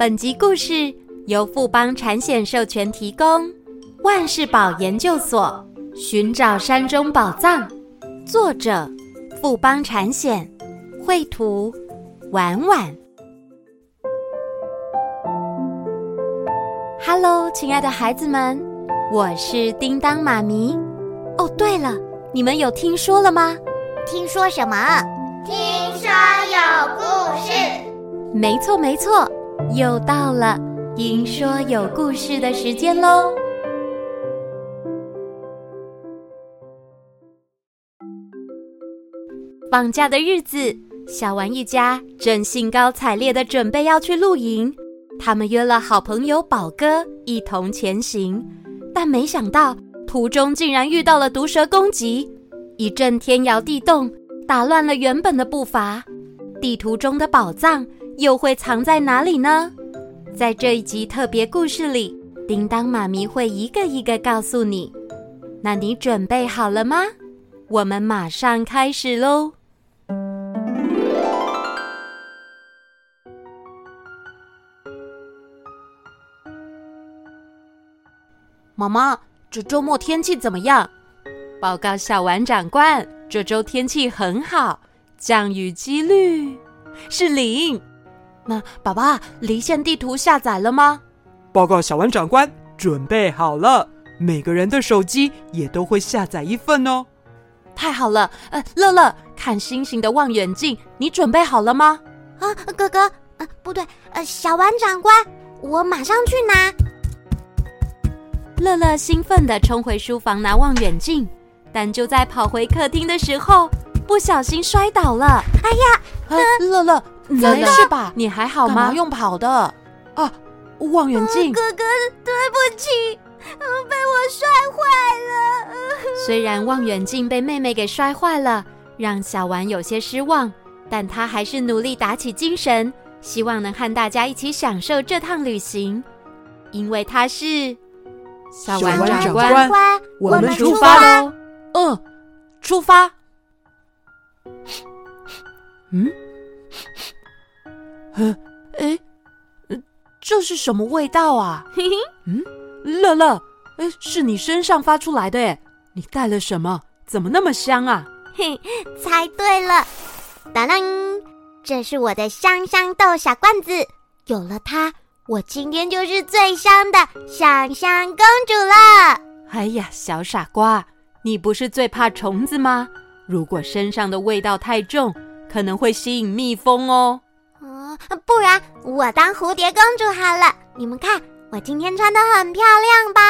本集故事由富邦产险授权提供，万事宝研究所寻找山中宝藏，作者富邦产险，绘图婉婉。Hello，亲爱的孩子们，我是叮当妈咪。哦，对了，你们有听说了吗？听说什么？听说有故事。没错，没错。又到了听说有故事的时间喽！放假的日子，小丸一家正兴高采烈地准备要去露营。他们约了好朋友宝哥一同前行，但没想到途中竟然遇到了毒蛇攻击，一阵天摇地动，打乱了原本的步伐。地图中的宝藏，又会藏在哪里呢？在这一集特别故事里，叮当妈咪会一个一个告诉你。那你准备好了吗？我们马上开始喽！妈妈，这周末天气怎么样？报告小丸长官，这周天气很好，降雨几率是零。那爸爸，离线地图下载了吗？报告小丸长官，准备好了，每个人的手机也都会下载一份哦。太好了，呃，乐乐，看星星的望远镜，你准备好了吗？啊，哥哥，呃，不对，呃，小丸长官，我马上去拿。乐乐兴奋地冲回书房拿望远镜，但就在跑回客厅的时候，不小心摔倒了。哎呀，呃，乐乐。没事吧？你还好吗？用跑的啊，望远镜。哥哥，对不起，被我摔坏了。虽然望远镜被妹妹给摔坏了，让小丸有些失望，但他还是努力打起精神，希望能和大家一起享受这趟旅行。因为他是小丸长官，我们出发喽！嗯，出发。嗯。呃，哎，这是什么味道啊？嘿嘿，嗯，乐乐，哎，是你身上发出来的哎，你带了什么？怎么那么香啊？嘿，猜对了，当当，这是我的香香豆小罐子，有了它，我今天就是最香的香香公主了。哎呀，小傻瓜，你不是最怕虫子吗？如果身上的味道太重，可能会吸引蜜蜂哦。不然我当蝴蝶公主好了。你们看，我今天穿的很漂亮吧？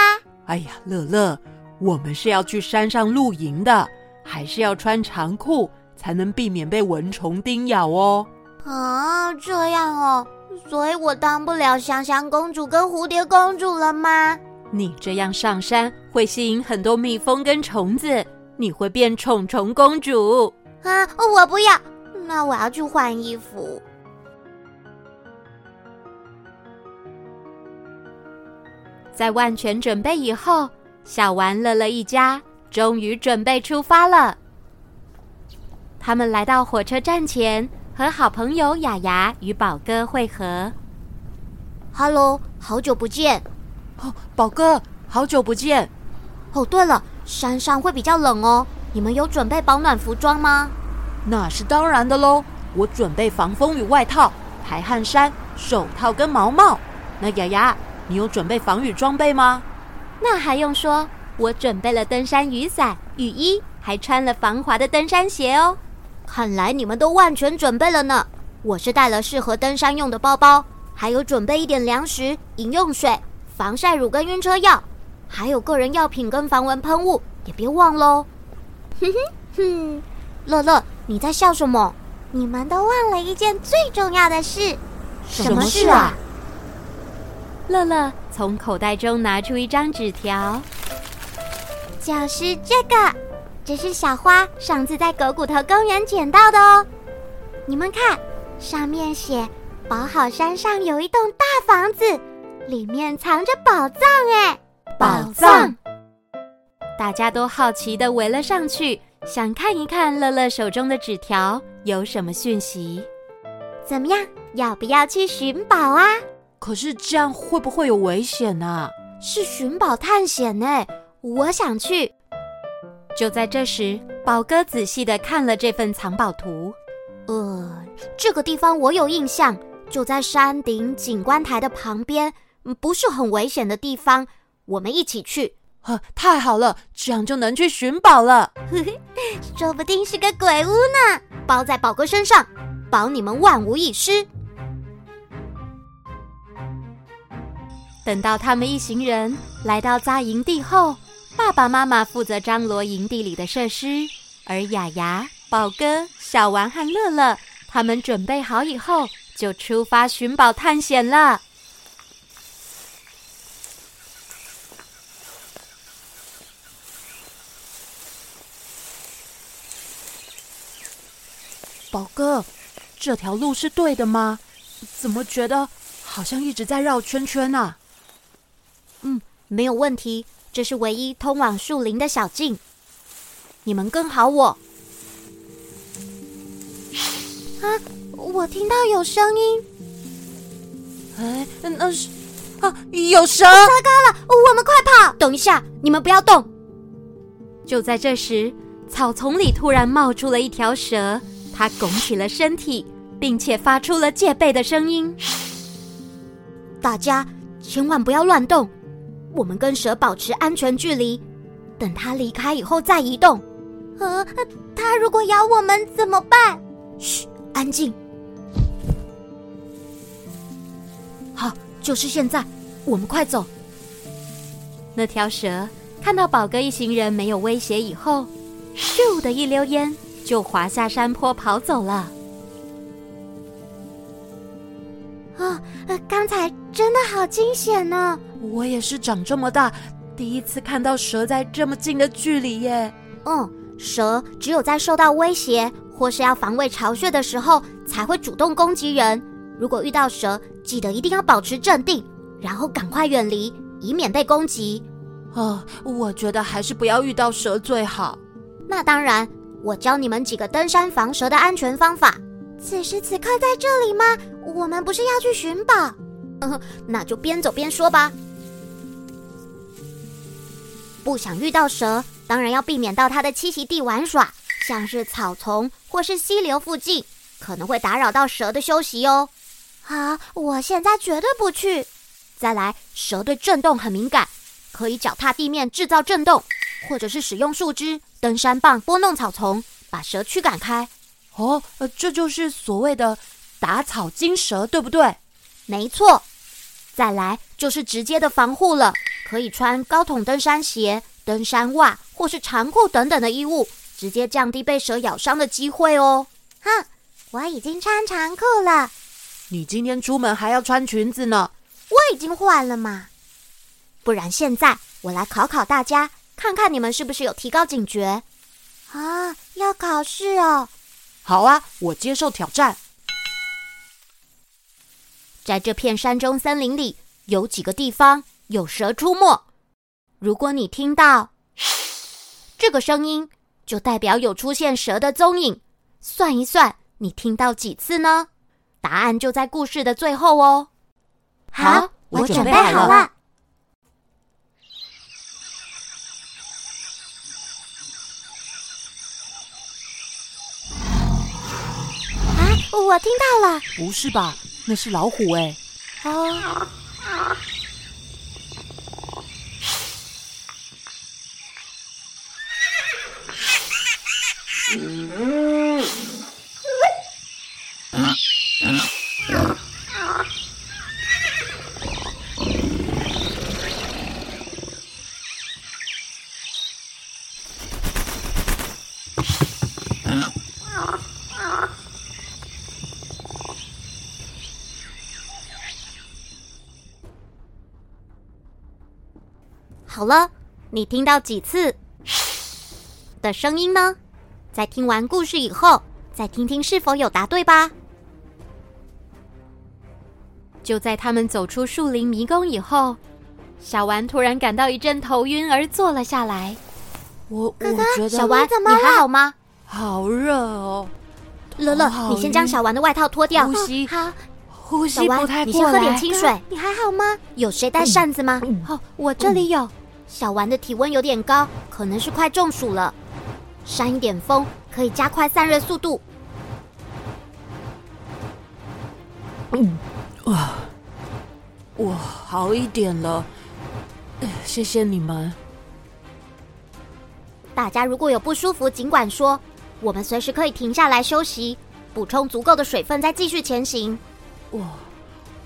哎呀，乐乐，我们是要去山上露营的，还是要穿长裤才能避免被蚊虫叮咬哦？啊，这样哦，所以我当不了香香公主跟蝴蝶公主了吗？你这样上山会吸引很多蜜蜂跟虫子，你会变虫虫公主。啊，我不要，那我要去换衣服。在万全准备以后，小丸、乐乐一家终于准备出发了。他们来到火车站前，和好朋友雅雅与宝哥会合。Hello，好久不见。哦，宝哥，好久不见。哦，对了，山上会比较冷哦，你们有准备保暖服装吗？那是当然的喽，我准备防风雨外套、排汗衫、手套跟毛帽。那雅雅。你有准备防雨装备吗？那还用说，我准备了登山雨伞、雨衣，还穿了防滑的登山鞋哦。看来你们都万全准备了呢。我是带了适合登山用的包包，还有准备一点粮食、饮用水、防晒乳跟晕车药，还有个人药品跟防蚊喷雾，也别忘喽。哼哼哼，乐乐，你在笑什么？你们都忘了一件最重要的事。什么事啊？乐乐从口袋中拿出一张纸条，就是这个，这是小花上次在狗骨头公园捡到的哦。你们看，上面写“宝好山上有一栋大房子，里面藏着宝藏”。哎，宝藏！大家都好奇的围了上去，想看一看乐乐手中的纸条有什么讯息。怎么样？要不要去寻宝啊？可是这样会不会有危险啊？是寻宝探险呢，我想去。就在这时，宝哥仔细地看了这份藏宝图。呃，这个地方我有印象，就在山顶景观台的旁边，不是很危险的地方。我们一起去。呵，太好了，这样就能去寻宝了。呵呵，说不定是个鬼屋呢，包在宝哥身上，保你们万无一失。等到他们一行人来到扎营地后，爸爸妈妈负责张罗营地里的设施，而雅雅、宝哥、小丸和乐乐他们准备好以后，就出发寻宝探险了。宝哥，这条路是对的吗？怎么觉得好像一直在绕圈圈啊？嗯，没有问题，这是唯一通往树林的小径。你们跟好我。啊，我听到有声音。哎，那是啊，有蛇！糟糕了，我们快跑！等一下，你们不要动。就在这时，草丛里突然冒出了一条蛇。它拱起了身体，并且发出了戒备的声音。大家千万不要乱动，我们跟蛇保持安全距离，等它离开以后再移动。呃，它如果咬我们怎么办？嘘，安静。好，就是现在，我们快走。那条蛇看到宝哥一行人没有威胁以后，咻的一溜烟。就滑下山坡跑走了。啊，刚才真的好惊险呢！我也是长这么大第一次看到蛇在这么近的距离耶。嗯，蛇只有在受到威胁或是要防卫巢穴的时候才会主动攻击人。如果遇到蛇，记得一定要保持镇定，然后赶快远离，以免被攻击。哦，我觉得还是不要遇到蛇最好。那当然。我教你们几个登山防蛇的安全方法。此时此刻在这里吗？我们不是要去寻宝？嗯，那就边走边说吧。不想遇到蛇，当然要避免到它的栖息地玩耍，像是草丛或是溪流附近，可能会打扰到蛇的休息哦。好，我现在绝对不去。再来，蛇对震动很敏感，可以脚踏地面制造震动。或者是使用树枝、登山棒拨弄草丛，把蛇驱赶开。哦，呃，这就是所谓的打草惊蛇，对不对？没错。再来就是直接的防护了，可以穿高筒登山鞋、登山袜或是长裤等等的衣物，直接降低被蛇咬伤的机会哦。哼，我已经穿长裤了。你今天出门还要穿裙子呢？我已经换了嘛。不然现在我来考考大家。看看你们是不是有提高警觉啊？要考试哦。好啊，我接受挑战。在这片山中森林里，有几个地方有蛇出没。如果你听到这个声音，就代表有出现蛇的踪影。算一算，你听到几次呢？答案就在故事的最后哦。好，我准备好了。我听到了，不是吧？那是老虎哎！啊！好了，你听到几次的声音呢？在听完故事以后，再听听是否有答对吧。就在他们走出树林迷宫以后，小丸突然感到一阵头晕，而坐了下来。我哥哥，我觉得小丸怎么了？你还好吗？好热哦！乐乐，你先将小丸的外套脱掉。呼吸，好，呼吸不太过来。你先喝点清水。你还好吗？有谁带扇子吗？嗯、哦，我这里有。小丸的体温有点高，可能是快中暑了。扇一点风，可以加快散热速度。嗯，哇，我好一点了，谢谢你们。大家如果有不舒服，尽管说，我们随时可以停下来休息，补充足够的水分，再继续前行。我，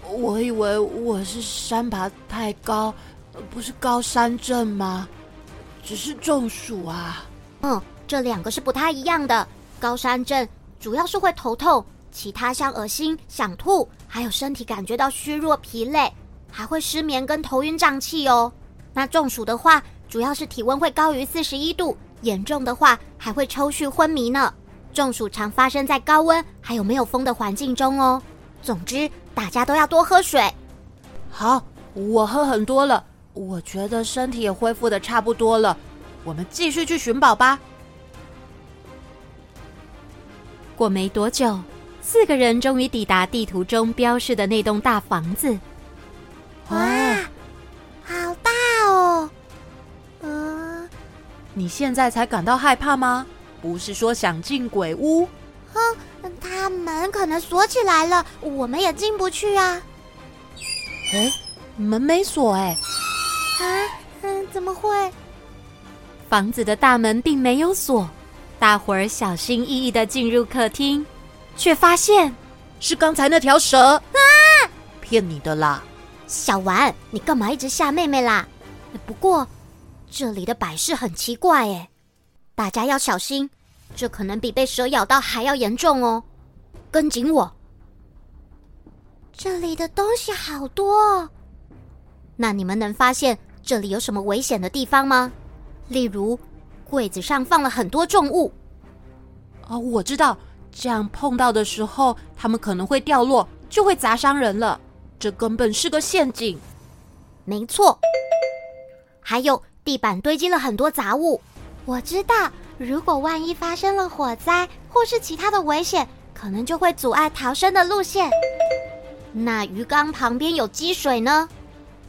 我以为我是山爬太高，不是高山症吗？只是中暑啊。嗯，这两个是不太一样的。高山症主要是会头痛。其他像恶心、想吐，还有身体感觉到虚弱、疲累，还会失眠跟头晕胀气哦。那中暑的话，主要是体温会高于四十一度，严重的话还会抽搐、昏迷呢。中暑常发生在高温还有没有风的环境中哦。总之，大家都要多喝水。好，我喝很多了，我觉得身体也恢复的差不多了。我们继续去寻宝吧。过没多久。四个人终于抵达地图中标示的那栋大房子。哇，好大哦！嗯，你现在才感到害怕吗？不是说想进鬼屋？哼，他门可能锁起来了，我们也进不去啊。哎，门没锁哎。啊，嗯，怎么会？房子的大门并没有锁，大伙儿小心翼翼的进入客厅。却发现是刚才那条蛇啊！骗你的啦，小丸，你干嘛一直吓妹妹啦？不过这里的摆设很奇怪哎，大家要小心，这可能比被蛇咬到还要严重哦。跟紧我，这里的东西好多哦。那你们能发现这里有什么危险的地方吗？例如柜子上放了很多重物。哦，我知道。这样碰到的时候，他们可能会掉落，就会砸伤人了。这根本是个陷阱。没错，还有地板堆积了很多杂物。我知道，如果万一发生了火灾或是其他的危险，可能就会阻碍逃生的路线。那鱼缸旁边有积水呢？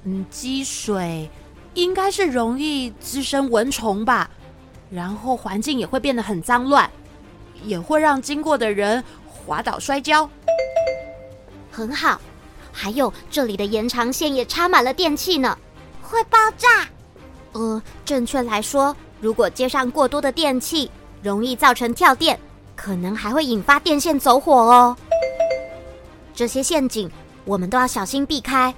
嗯，积水应该是容易滋生蚊虫吧，然后环境也会变得很脏乱。也会让经过的人滑倒摔跤。很好，还有这里的延长线也插满了电器呢，会爆炸。呃，正确来说，如果接上过多的电器，容易造成跳电，可能还会引发电线走火哦。这些陷阱我们都要小心避开。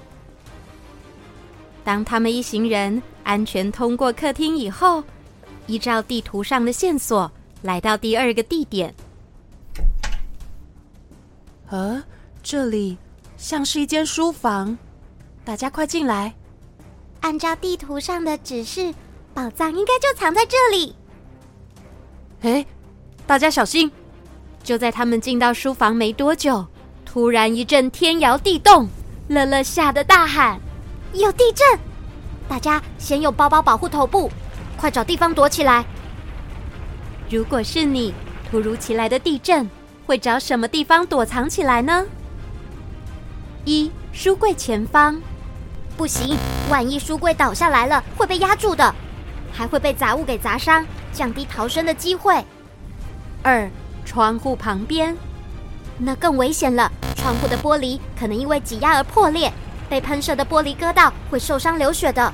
当他们一行人安全通过客厅以后，依照地图上的线索。来到第二个地点，呃，这里像是一间书房，大家快进来。按照地图上的指示，宝藏应该就藏在这里。哎，大家小心！就在他们进到书房没多久，突然一阵天摇地动，乐乐吓得大喊：“有地震！”大家先用包包保护头部，快找地方躲起来。如果是你，突如其来的地震，会找什么地方躲藏起来呢？一、书柜前方。不行，万一书柜倒下来了，会被压住的，还会被杂物给砸伤，降低逃生的机会。二、窗户旁边。那更危险了，窗户的玻璃可能因为挤压而破裂，被喷射的玻璃割到，会受伤流血的。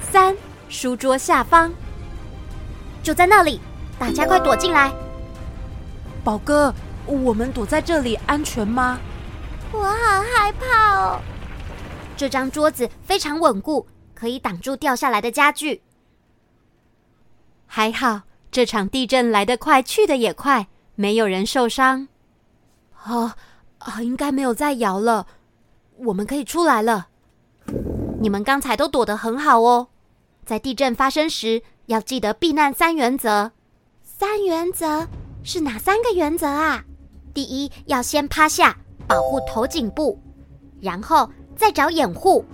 三、书桌下方。就在那里。大家快躲进来！宝哥，我们躲在这里安全吗？我好害怕哦。这张桌子非常稳固，可以挡住掉下来的家具。还好，这场地震来得快，去得也快，没有人受伤。啊啊，应该没有再摇了，我们可以出来了。你们刚才都躲得很好哦。在地震发生时，要记得避难三原则。三原则是哪三个原则啊？第一，要先趴下，保护头颈部，然后再找掩护，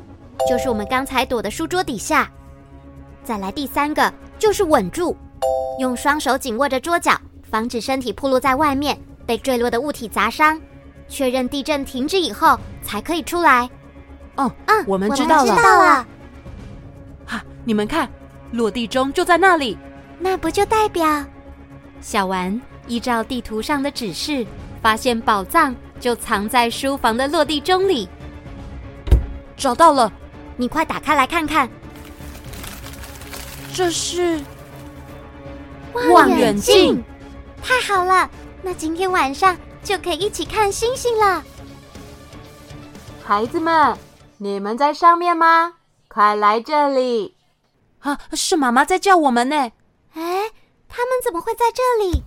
就是我们刚才躲的书桌底下。再来第三个，就是稳住，用双手紧握着桌角，防止身体暴露在外面，被坠落的物体砸伤。确认地震停止以后才可以出来。哦，嗯，我们知道了。知道了。哈，你们看，落地钟就在那里。那不就代表……小丸依照地图上的指示，发现宝藏就藏在书房的落地钟里。找到了，你快打开来看看。这是望远镜。太好了，那今天晚上就可以一起看星星了。孩子们，你们在上面吗？快来这里！啊，是妈妈在叫我们呢。哎，他们怎么会在这里？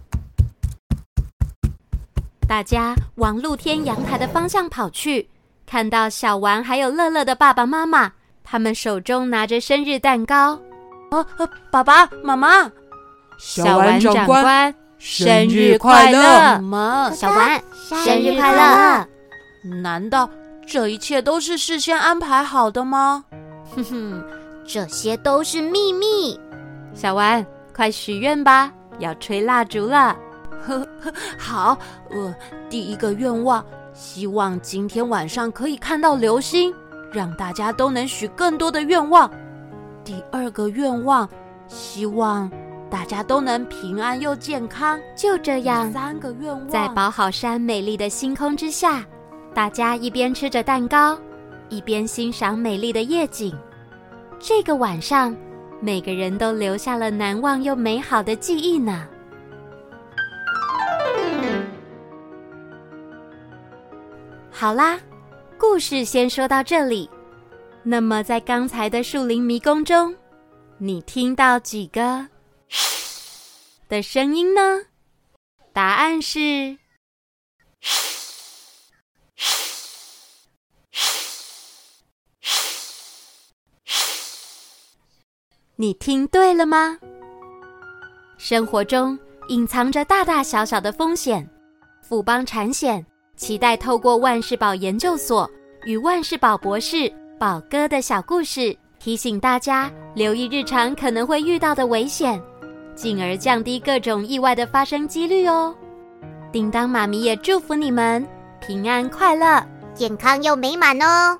大家往露天阳台的方向跑去，看到小丸还有乐乐的爸爸妈妈，他们手中拿着生日蛋糕。哦，爸爸妈妈，小丸长官。生日快乐，妈！小丸，生日快乐！难道这一切都是事先安排好的吗？哼哼，这些都是秘密。小丸，快许愿吧，要吹蜡烛了。呵呵，好，呃，第一个愿望，希望今天晚上可以看到流星，让大家都能许更多的愿望。第二个愿望，希望。大家都能平安又健康，就这样。三个愿望，在宝好山美丽的星空之下，大家一边吃着蛋糕，一边欣赏美丽的夜景。这个晚上，每个人都留下了难忘又美好的记忆呢。好啦，故事先说到这里。那么，在刚才的树林迷宫中，你听到几个？的声音呢？答案是，你听对了吗？生活中隐藏着大大小小的风险，富邦产险期待透过万事宝研究所与万事宝博士宝哥的小故事，提醒大家留意日常可能会遇到的危险。进而降低各种意外的发生几率哦。叮当妈咪也祝福你们平安快乐、健康又美满哦。